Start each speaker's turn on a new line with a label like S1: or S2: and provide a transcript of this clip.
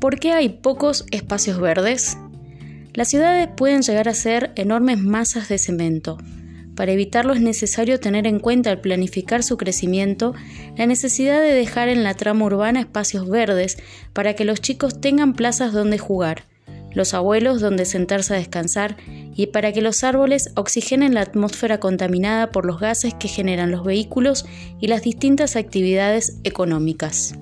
S1: ¿Por qué hay pocos espacios verdes? Las ciudades pueden llegar a ser enormes masas de cemento. Para evitarlo es necesario tener en cuenta al planificar su crecimiento la necesidad de dejar en la trama urbana espacios verdes para que los chicos tengan plazas donde jugar, los abuelos donde sentarse a descansar y para que los árboles oxigenen la atmósfera contaminada por los gases que generan los vehículos y las distintas actividades económicas.